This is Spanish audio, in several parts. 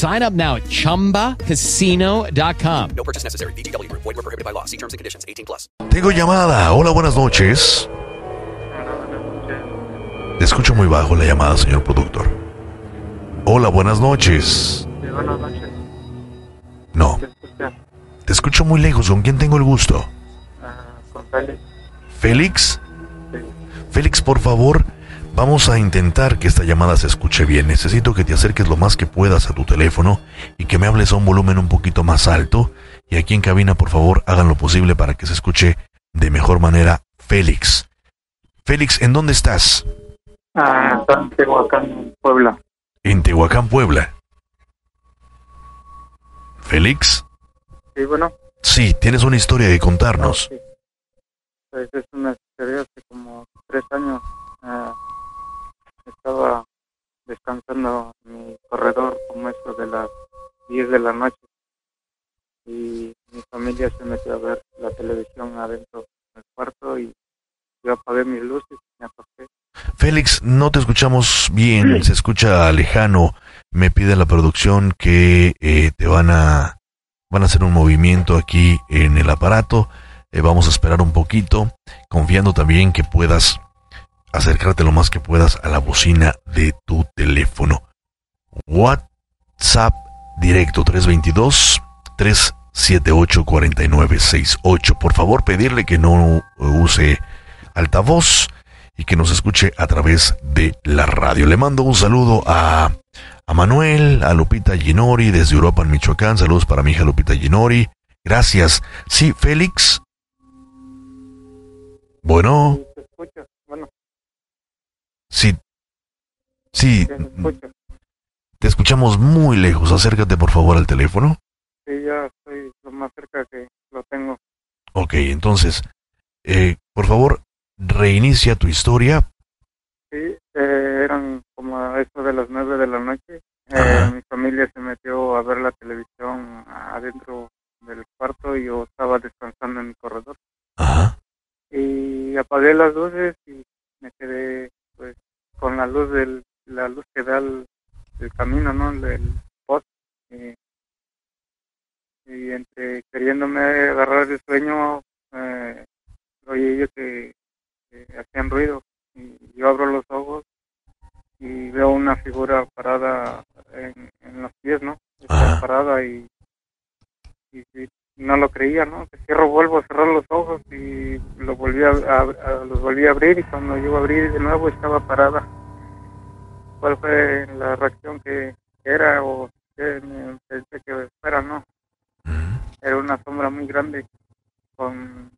Sign up now at chumbacasino.com. No purchase necessary. VGW Group. Void were prohibited by law. See terms and conditions. 18 plus. Tengo llamada. Hola, buenas noches. Le escucho muy bajo la llamada, señor productor. Hola, buenas noches. Sí, buenas noches. No, ¿Te escucho muy lejos. ¿Con quién tengo el gusto? Ah, con Félix. ¿Félix? Sí. Félix, por favor, vamos a intentar que esta llamada se escuche bien. Necesito que te acerques lo más que puedas a tu teléfono y que me hables a un volumen un poquito más alto. Y aquí en cabina, por favor, hagan lo posible para que se escuche de mejor manera Félix. Félix, ¿en dónde estás? Ah, en Tehuacán, Puebla. En Tehuacán, Puebla. Félix, Sí, bueno. sí, tienes una historia que contarnos. Sí. Pues es una historia hace como tres años. ah, estaba descansando en mi corredor como eso de las 10 de la noche. Y mi familia se metió a ver la televisión adentro del cuarto y yo apagué mis luces y me acosté. Félix, no te escuchamos bien, se escucha lejano. Me pide la producción que eh, te van a van a hacer un movimiento aquí en el aparato. Eh, vamos a esperar un poquito, confiando también que puedas acercarte lo más que puedas a la bocina de tu teléfono. WhatsApp directo 322 378 4968. Por favor, pedirle que no use altavoz y que nos escuche a través de la radio. Le mando un saludo a, a Manuel, a Lupita Ginori desde Europa, en Michoacán. Saludos para mi hija Lupita Ginori. Gracias. Sí, Félix. Bueno, Sí, te escucho. Bueno, sí. Sí, te escuchamos muy lejos. Acércate por favor al teléfono. Sí, ya estoy lo más cerca que lo tengo. Ok, entonces, eh, por favor, reinicia tu historia. Sí, eh, eran como a eso de las nueve de la noche. Eh, mi familia se metió a ver la televisión adentro del cuarto y yo estaba descansando en mi corredor. Ajá. Y apagué las luces y me quedé pues con la luz del la luz que da el, el camino, ¿no? Del post. Y, y entre queriéndome agarrar el sueño, eh, oí yo que, que hacían ruido y yo abro los ojos y veo una figura parada en, en los pies, ¿no? Estaba Ajá. parada y, y, y no lo creía, ¿no? Que cierro, vuelvo a cerrar los ojos y lo volví a, a- a- los volví a abrir y cuando yo abrí de nuevo estaba parada. ¿Cuál fue la reacción que era o qué me pensé que fuera, no? Era una sombra muy grande con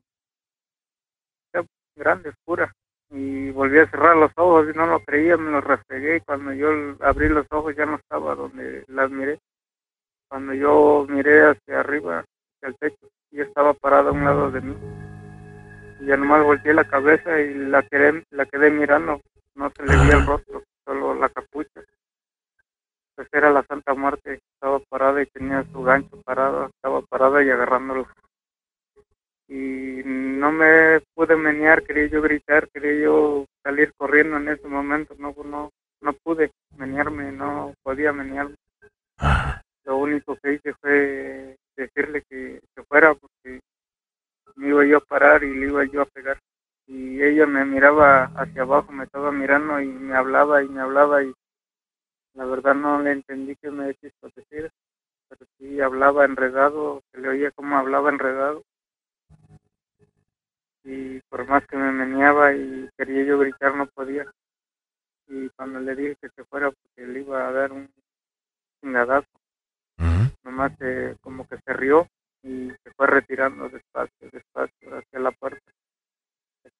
grande, oscura. Y volví a cerrar los ojos y no lo creía, me lo refregué y cuando yo abrí los ojos ya no estaba donde las miré. Cuando yo miré hacia arriba, hacia el techo, ella estaba parada a un lado de mí. Y ya nomás volteé la cabeza y la quedé, la quedé mirando. No se le veía el rostro, solo la capucha. Pues era la Santa Muerte, estaba parada y tenía su gancho parado, estaba parada y agarrándolo. Y no me pude menear, quería yo gritar, quería yo salir corriendo en ese momento, no, no, no pude menearme, no podía menearme Ah, lo único que hice fue decirle que se fuera porque me iba yo a parar y le iba yo a pegar. Y ella me miraba hacia abajo, me estaba mirando y me hablaba y me hablaba y la verdad no le entendí que me quiso decir, pero sí hablaba enredado, se le oía como hablaba enredado. y por más que me meneaba y quería yo gritar no podía. Y cuando le dije que se fuera porque le iba a dar un chingadazo, nomás se- como que se rió y se fue retirando despacio, despacio hacia la puerta.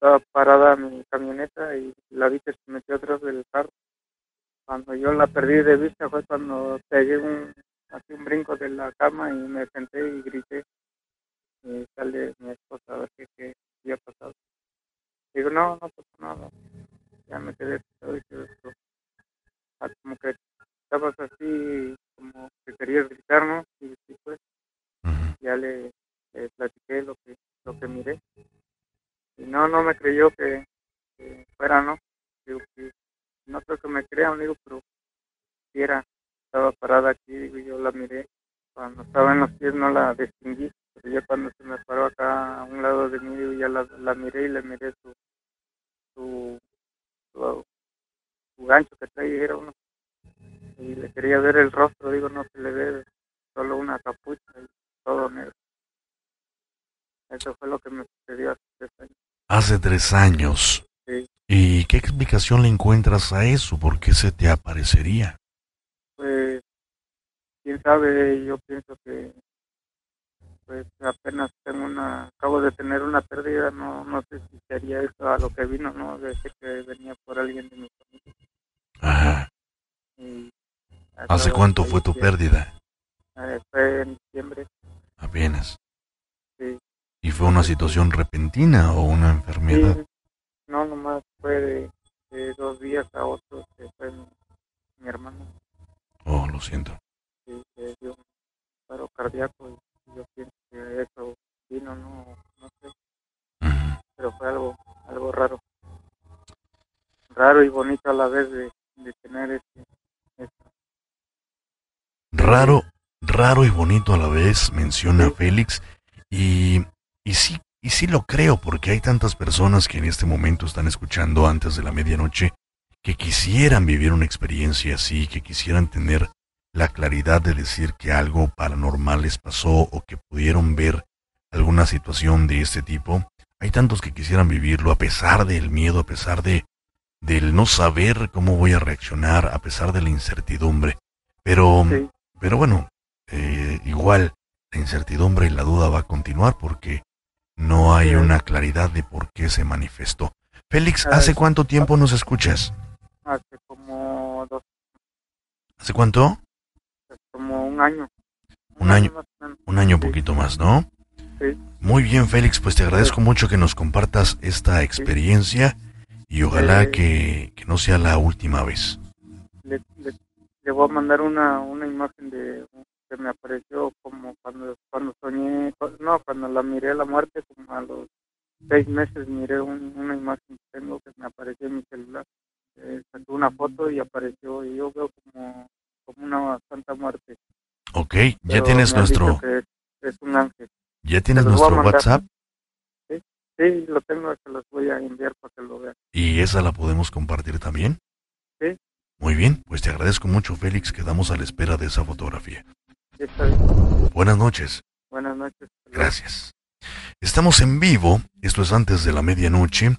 Estaba parada mi camioneta y la vi que se metió atrás del carro. Cuando yo la perdí de vista fue cuando pegué un, así un brinco de la cama y me senté y grité. Y sale mi esposa a ver qué, qué había pasado. Digo, no, no y no no me creyó que, fuera no digo que no creo que me crean digo pero si era estaba parada aquí digo yo la miré. Cuando estaba en los pies no la distinguí pero ya cuando se me paró acá a un lado de mí digo, ya la, la miré y le miré su su, su, gancho que trae era uno. Y le quería ver el rostro digo no se le ve solo una capucha y todo negro. Eso fue lo que me sucedió hace tres años. Hace tres años. Sí. ¿Y qué explicación le encuentras a eso? ¿Por qué se te aparecería? Pues, quién sabe, yo pienso que pues apenas tengo una, acabo de tener una pérdida, no, no sé si sería eso a lo que vino, ¿no? De ese que venía por alguien de mi familia. Ajá. Y ¿Hace cuánto fue tu pérdida? Eh, fue en diciembre, Apenas. Sí. ¿Y fue una situación repentina o una enfermedad? Sí, no, nomás fue de, de dos días a otro que fue mi, mi hermano. Oh, lo siento. y que dio un paro cardíaco y yo pienso que eso vino, no, no sé, pero fue algo, algo raro. Raro y bonito a la vez de, de tener este. Raro, raro y bonito a la vez, menciona Félix. Y, y sí, y sí lo creo, porque hay tantas personas que en este momento están escuchando antes de la medianoche que quisieran vivir una experiencia así, que quisieran tener la claridad de decir que algo paranormal les pasó o que pudieron ver alguna situación de este tipo. Hay tantos que quisieran vivirlo a pesar del miedo, a pesar de del no saber cómo voy a reaccionar, a pesar de la incertidumbre. Pero Sí, pero bueno, eh, igual la incertidumbre y la duda va a continuar porque no hay una claridad de por qué se manifestó. Félix, Ah, ¿hace cuánto tiempo nos escuchas? hace como dos, ¿Hace cuánto? como un año. Un año. Un año Sí. poquito más, ¿no? Sí. Muy bien, Félix, pues te agradezco mucho que nos compartas esta experiencia y ojalá Eh. que, que no sea la última vez. Le, le, le voy a mandar una, una imagen de que me apareció como cuando cuando soñé, no, cuando la miré a la muerte, como a los seis meses miré un- una imagen que tengo que me apareció en mi celular. Eh, una foto y apareció y yo veo como, como una santa muerte. Ok, ya Pero tienes nuestro, es, es un ángel. ya tienes nuestro. WhatsApp Sí, lo tengo, se los voy a enviar para que lo vean. y esa la podemos compartir también. Sí. Muy bien, pues te agradezco mucho, Félix, quedamos a la espera de esa fotografía. Sí, está bien. Buenas noches. Buenas noches. Gracias. Estamos en vivo, esto es antes de la medianoche,